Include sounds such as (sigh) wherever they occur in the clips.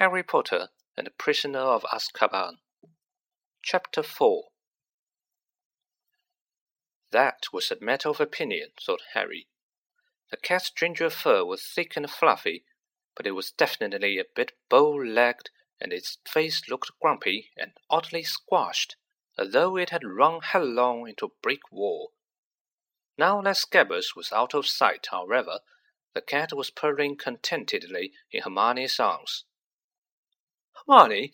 Harry Potter and the Prisoner of Azkaban. Chapter 4 That was a matter of opinion, thought Harry. The cat's ginger fur was thick and fluffy, but it was definitely a bit bow legged, and its face looked grumpy and oddly squashed, as though it had run headlong into a brick wall. Now that Scabbers was out of sight, however, the cat was purring contentedly in Hermione's arms. Hermione,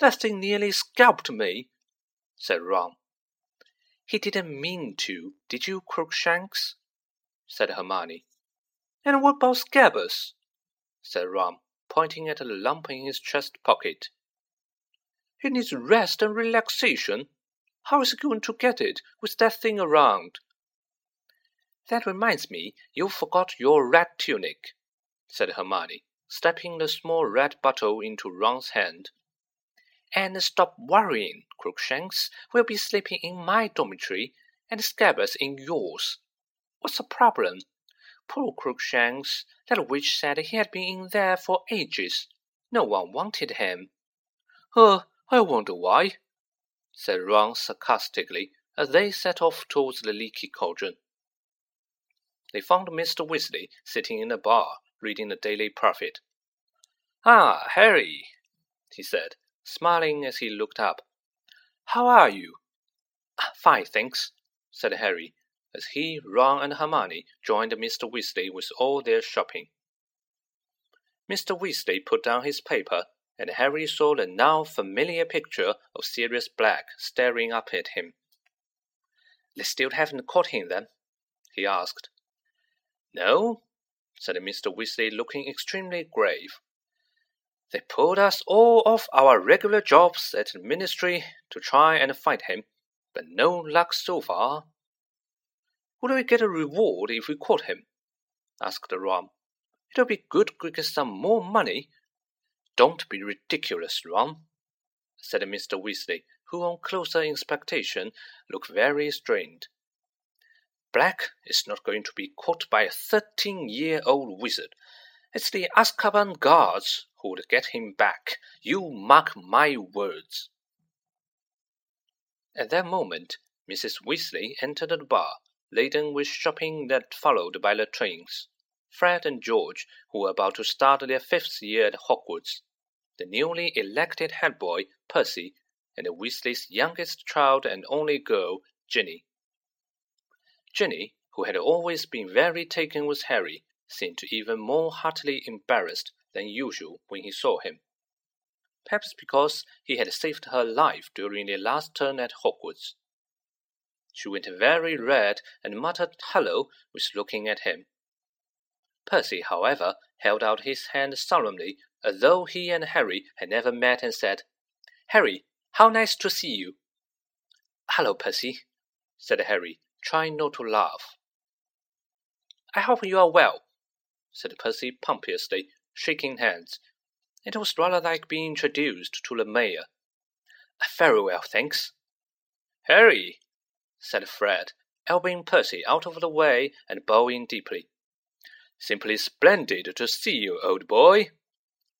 that thing nearly scalped me, said Ron. He didn't mean to, did you, Crookshanks? said Hermione. And what about Scabbers? said Ron, pointing at a lump in his chest pocket. He needs rest and relaxation. How is he going to get it with that thing around? That reminds me, you forgot your red tonic, said Hermione, stepping the small red bottle into Ron's hand. And stop worrying, Crookshanks. We'll be sleeping in my dormitory, and Scabbers in yours. What's the problem? Poor Crookshanks. That witch said he had been in there for ages. No one wanted him. Uh, I wonder why, said Ron sarcastically as they set off towards the leaky cauldron. They found Mr. Weasley sitting in a bar, reading the Daily Prophet. Ah, Harry, he said, smiling as he looked up. How are you? Fine, thanks, said Harry, as he, Ron, and Hermione joined Mr. Weasley with all their shopping. Mr. Weasley put down his paper, and Harry saw the now familiar picture of Sirius Black staring up at him. They still haven't caught him, then? he asked. No, said Mr. Weasley, looking extremely grave. They pulled us all off our regular jobs at the ministry to try and find him, but no luck so far. Would we get a reward if we caught him? asked Ron. It'll be good to get some more money. Don't be ridiculous, Ron, said Mr. Weasley, who on closer inspection looked very strained. Black is not going to be caught by a thirteen year old wizard. It's the Azkaban guards who would get him back. You mark my words. At that moment, Mrs. Weasley entered the bar, laden with shopping that followed by the trains. Fred and George, who were about to start their fifth year at Hogwarts, the newly elected head boy, Percy, and the Weasley's youngest child and only girl, Ginny. Ginny, who had always been very taken with Harry, seemed even more heartily embarrassed than usual when he saw him. Perhaps because he had saved her life during their last turn at Hogwarts. She went very red and muttered hello with looking at him. Percy, however, held out his hand solemnly as though he and Harry had never met and said, Harry, how nice to see you. Hello, Percy, said Harry, trying not to laugh. I hope you are well, said Percy pompously, shaking hands. It was rather like being introduced to the mayor. Very well, thanks. Harry, said Fred, elbowing Percy out of the way and bowing deeply. Simply splendid to see you, old boy.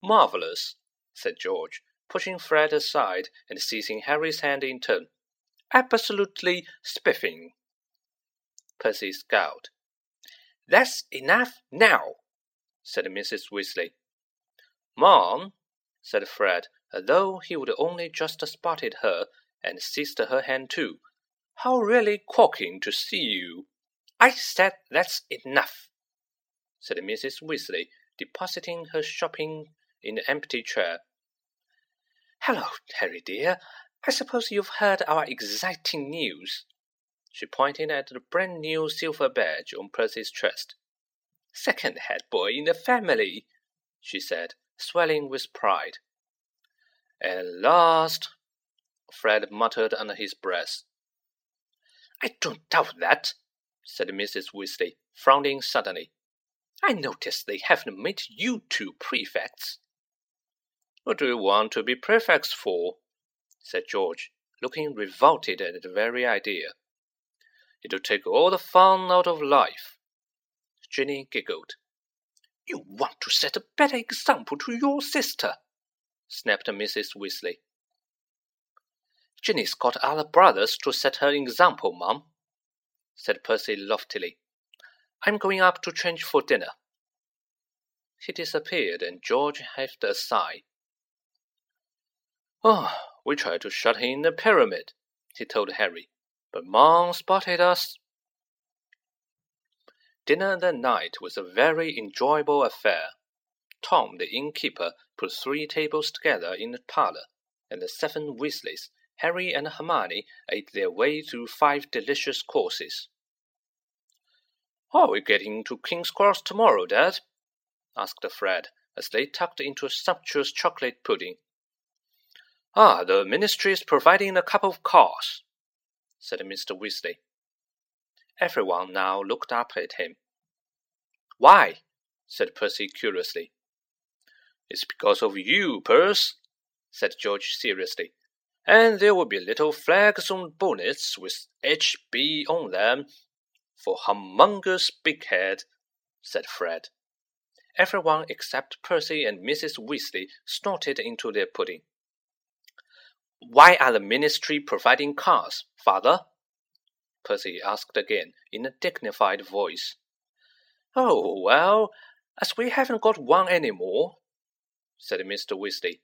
Marvellous, said George, pushing Fred aside and seizing Harry's hand in turn. Absolutely spiffing. Percy scowled. That's enough now, said Mrs. Weasley. Mom, said Fred, though he would only just spotted her, and seized her hand too. How really corking to see you. I said that's enough, said Mrs. Weasley, depositing her shopping in the empty chair. Hello, Harry dear. I suppose you've heard our exciting news. She pointed at the brand new silver badge on Percy's chest. Second head boy in the family, she said, swelling with pride. At last, Fred muttered under his breath. I don't doubt that, said Mrs. Weasley, frowning suddenly. I notice they haven't made you two prefects. What do you want to be prefects for? said George, looking revolted at the very idea. It'll take all the fun out of life. Ginny giggled. You want to set a better example to your sister, snapped Mrs. Weasley. Ginny's got other brothers to set her example, Mum, said Percy loftily. I'm going up to change for dinner. He disappeared, and George heaved a sigh. Oh, we tried to shut him in the pyramid, he told Harry, but Mom spotted us. Dinner that night was a very enjoyable affair. Tom, the innkeeper, put three tables together in the parlour, and the seven Weasleys, Harry and Hermione, ate their way through five delicious courses. Are we getting to King's Cross tomorrow, Dad? asked Fred, as they tucked into a sumptuous chocolate pudding. Ah, the ministry is providing a couple of cars, said Mr. Weasley. Everyone now looked up at him. Why? said Percy curiously. It's because of you, Percy, said George seriously. And there will be little flags on bonnets with HB on them. For humongous big head, said Fred. Everyone except Percy and Mrs. Weasley snorted into their pudding. Why are the ministry providing cars, father? Percy asked again in a dignified voice. Oh, well, as we haven't got one any more, said Mr. Weasley,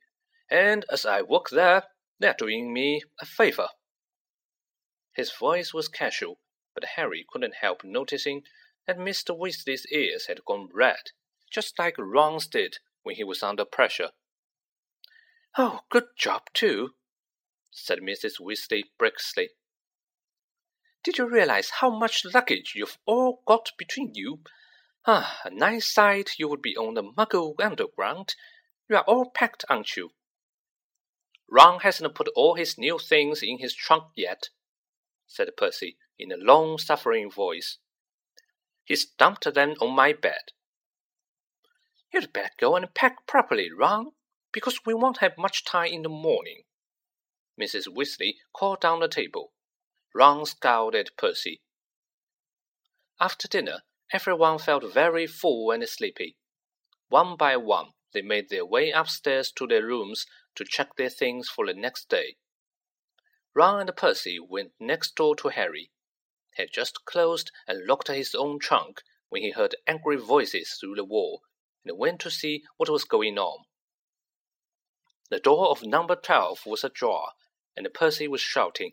and as I work there, they're doing me a favor. His voice was casual, but Harry couldn't help noticing that Mr. Weasley's ears had gone red, just like Ron's did when he was under pressure. Oh, good job, too, said Mrs. Weasley briskly. Did you realize how much luggage you've all got between you? Ah, a nice sight you would be on the Muggle Underground. You are all packed, aren't you? Ron hasn't put all his new things in his trunk yet, said Percy in a long suffering voice. He's dumped them on my bed. You'd better go and pack properly, Ron, because we won't have much time in the morning. Mrs. Weasley called down the table. Ron scowled at Percy. After dinner, everyone felt very full and sleepy. One by one, they made their way upstairs to their rooms to check their things for the next day. Ron and Percy went next door to Harry. He had just closed and locked his own trunk when he heard angry voices through the wall and went to see what was going on. The door of number twelve was ajar, and Percy was shouting.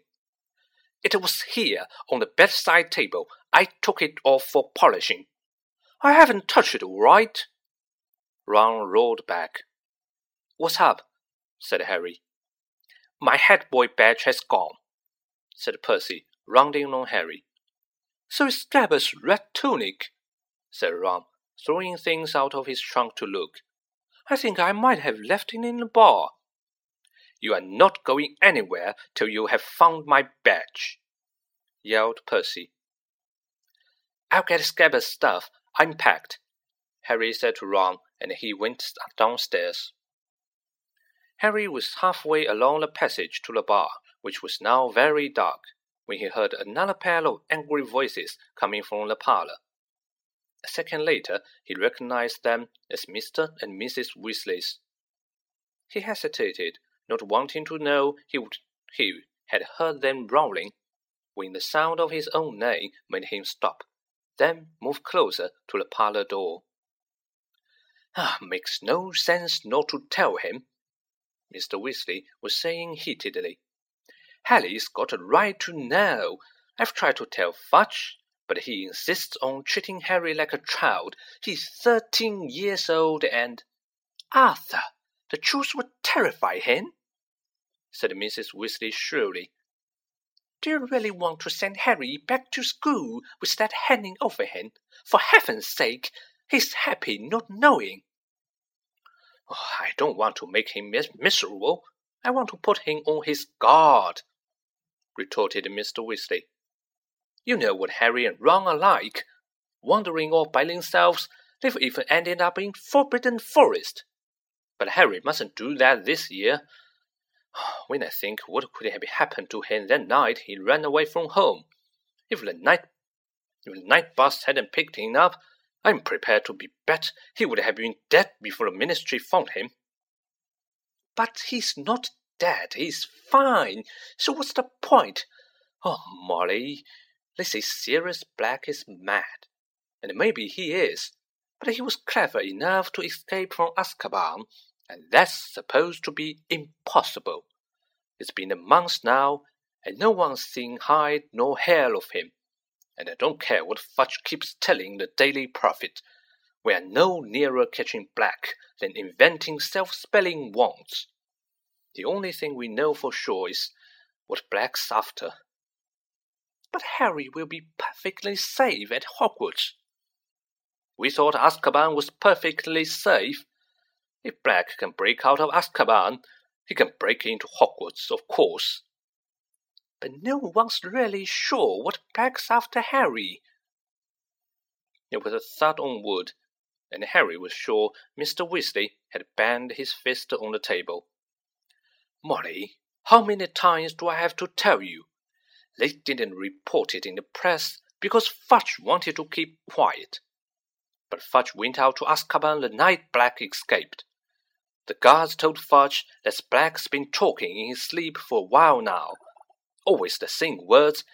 It was here, on the bedside table. I took it off for polishing. I haven't touched it, right. Ron rolled back. What's up? said Harry. My head boy badge has gone, said Percy, rounding on Harry. So is Scabbers' red tonic, said Ron, throwing things out of his trunk to look. I think I might have left it in the bar. You are not going anywhere till you have found my badge, yelled Percy. I'll get Scabbers' stuff. I'm packed, Harry said to Ron, and he went downstairs. Harry was halfway along the passage to the bar, which was now very dark, when he heard another pair of angry voices coming from the parlor. A second later, he recognized them as Mr. and Mrs. Weasley's. He hesitated, not wanting to know he, would, he had heard them growling, when the sound of his own name made him stop, then move closer to the parlor door. Ah, makes no sense not to tell him, Mr. Weasley was saying heatedly. Harry's got a right to know. I've tried to tell Fudge, but he insists on treating Harry like a child. He's thirteen years old and. Arthur, the truth would terrify him said Mrs. Weasley shrilly. Do you really want to send Harry back to school with that hanging over him? For heaven's sake, he's happy not knowing. Oh, I don't want to make him mis miserable. I want to put him on his guard, retorted Mr. Weasley. You know what Harry and Ron are like. Wandering off by themselves, they've even ended up in Forbidden Forest. But Harry mustn't do that this year. (sighs) When I think what could have happened to him that night he ran away from home, if the night if the night bus hadn't picked him up, I'm prepared to be bet he would have been dead before the ministry found him. But he's not dead. He's fine. So what's the point? Oh, Molly, this is Sirius Black is mad. And maybe he is. But he was clever enough to escape from Azkaban, and that's supposed to be impossible. It's been a month now, and no one's seen hide nor hair of him. And I don't care what Fudge keeps telling the Daily Prophet. We are no nearer catching Black than inventing self-spelling wands. The only thing we know for sure is what Black's after. But Harry will be perfectly safe at Hogwarts. We thought Azkaban was perfectly safe. If Black can break out of Azkaban, he can break into Hogwarts, of course. But no one's really sure what Black's after Harry. There was a thud on wood, and Harry was sure Mr. Weasley had banged his fist on the table. Molly, how many times do I have to tell you? They didn't report it in the press because Fudge wanted to keep quiet. But Fudge went out to Azkaban the night Black escaped. The guards told Fudge that Black's been talking in his sleep for a while now. Always the same words.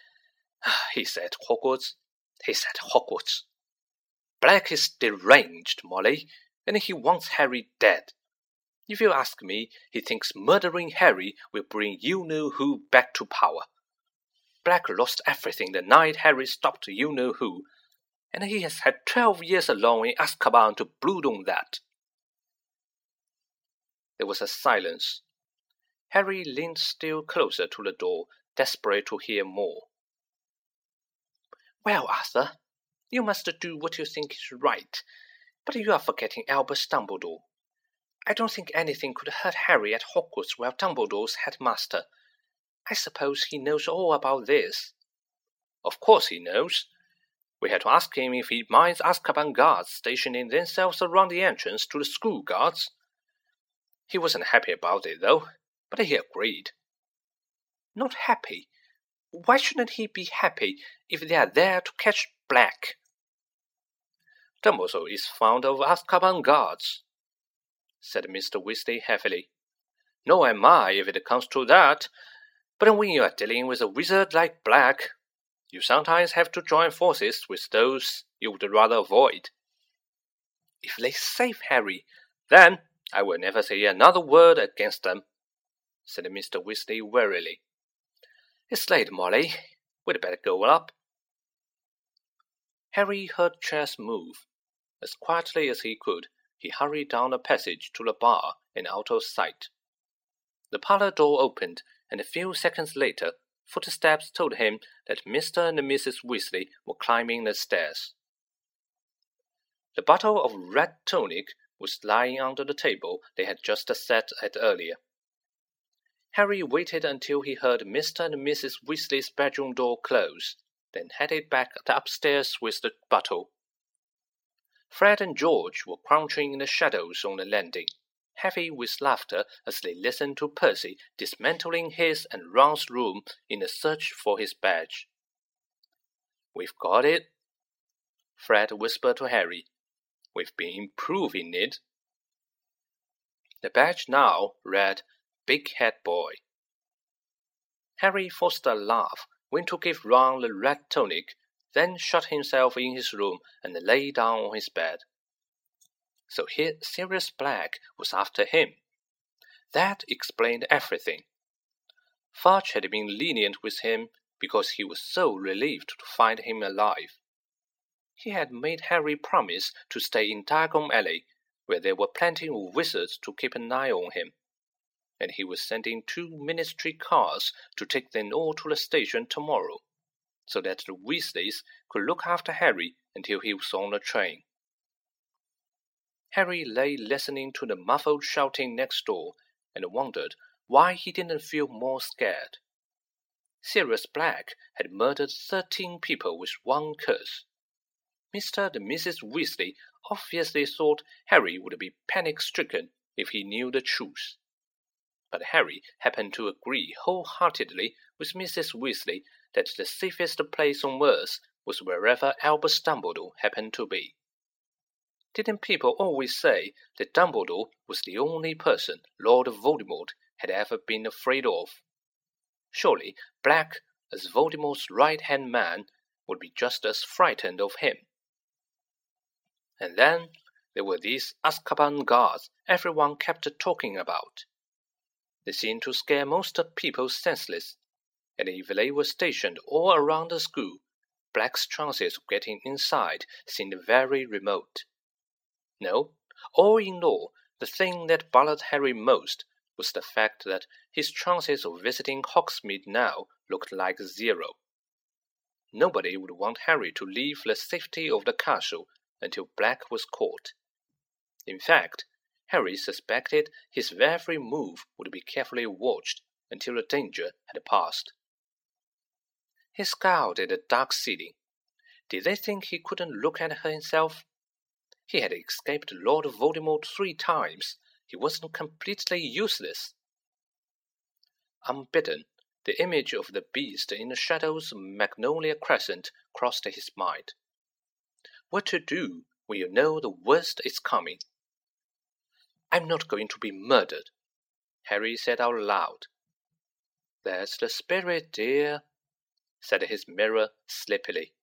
(sighs) He said Hogwarts. He said Hogwarts. Black is deranged, Molly, and he wants Harry dead. If you ask me, he thinks murdering Harry will bring you know who back to power. Black lost everything the night Harry stopped you know who, and he has had twelve years alone in Azkaban to brood on that. There was a silence. Harry leaned still closer to the door, desperate to hear more. Well, Arthur, you must do what you think is right, but you are forgetting Albus Dumbledore. I don't think anything could hurt Harry at Hogwarts while Dumbledore's headmaster. I suppose he knows all about this. Of course he knows. We had to ask him if he minds Azkaban guards stationing themselves around the entrance to the school guards. He wasn't happy about it, though, but he agreed. Not happy? Why shouldn't he be happy if they are there to catch Black? Dumbledore is fond of Azkaban guards, said Mr. Weasley heavily. No am I if it comes to that, but when you are dealing with a wizard like Black, you sometimes have to join forces with those you would rather avoid. If they save Harry, then I will never say another word against them, said Mr. Weasley wearily. It's late, Molly. We'd better go up. Harry heard chairs move. As quietly as he could, he hurried down the passage to the bar and out of sight. The parlor door opened, and a few seconds later Footsteps told him that Mr. and Mrs. Weasley were climbing the stairs. The bottle of red tonic was lying under the table they had just sat at earlier. Harry waited until he heard Mr. and Mrs. Weasley's bedroom door close, then headed back upstairs with the bottle. Fred and George were crouching in the shadows on the landing heavy with laughter as they listened to Percy dismantling his and Ron's room in a search for his badge. We've got it, Fred whispered to Harry. We've been improving it. The badge now read Big Head Boy. Harry forced a laugh, went to give Ron the red tonic, then shut himself in his room and lay down on his bed so here Sirius Black was after him. That explained everything. Fudge had been lenient with him because he was so relieved to find him alive. He had made Harry promise to stay in Diagon Alley, where there were plenty of wizards to keep an eye on him, and he was sending two ministry cars to take them all to the station tomorrow, so that the Weasleys could look after Harry until he was on the train. Harry lay listening to the muffled shouting next door and wondered why he didn't feel more scared. Sirius Black had murdered thirteen people with one curse. Mr. and Mrs. Weasley obviously thought Harry would be panic stricken if he knew the truth. But Harry happened to agree wholeheartedly with Mrs. Weasley that the safest place on earth was wherever Albus Dumbledore happened to be. Didn't people always say that Dumbledore was the only person Lord Voldemort had ever been afraid of? Surely Black, as Voldemort's right hand man, would be just as frightened of him. And then there were these Azkaban guards everyone kept talking about. They seemed to scare most people senseless, and if they were stationed all around the school, Black's chances of getting inside seemed very remote. No, all in all, the thing that bothered Harry most was the fact that his chances of visiting Hogsmeade now looked like zero. Nobody would want Harry to leave the safety of the castle until Black was caught. In fact, Harry suspected his every move would be carefully watched until the danger had passed. He scowled at the dark ceiling. Did they think he couldn't look at her himself? He had escaped Lord Voldemort three times. He wasn't completely useless. Unbidden, the image of the beast in the shadows of Magnolia Crescent crossed his mind. What to do when you know the worst is coming? I'm not going to be murdered, Harry said out loud. That's the spirit, dear, said his mirror sleepily.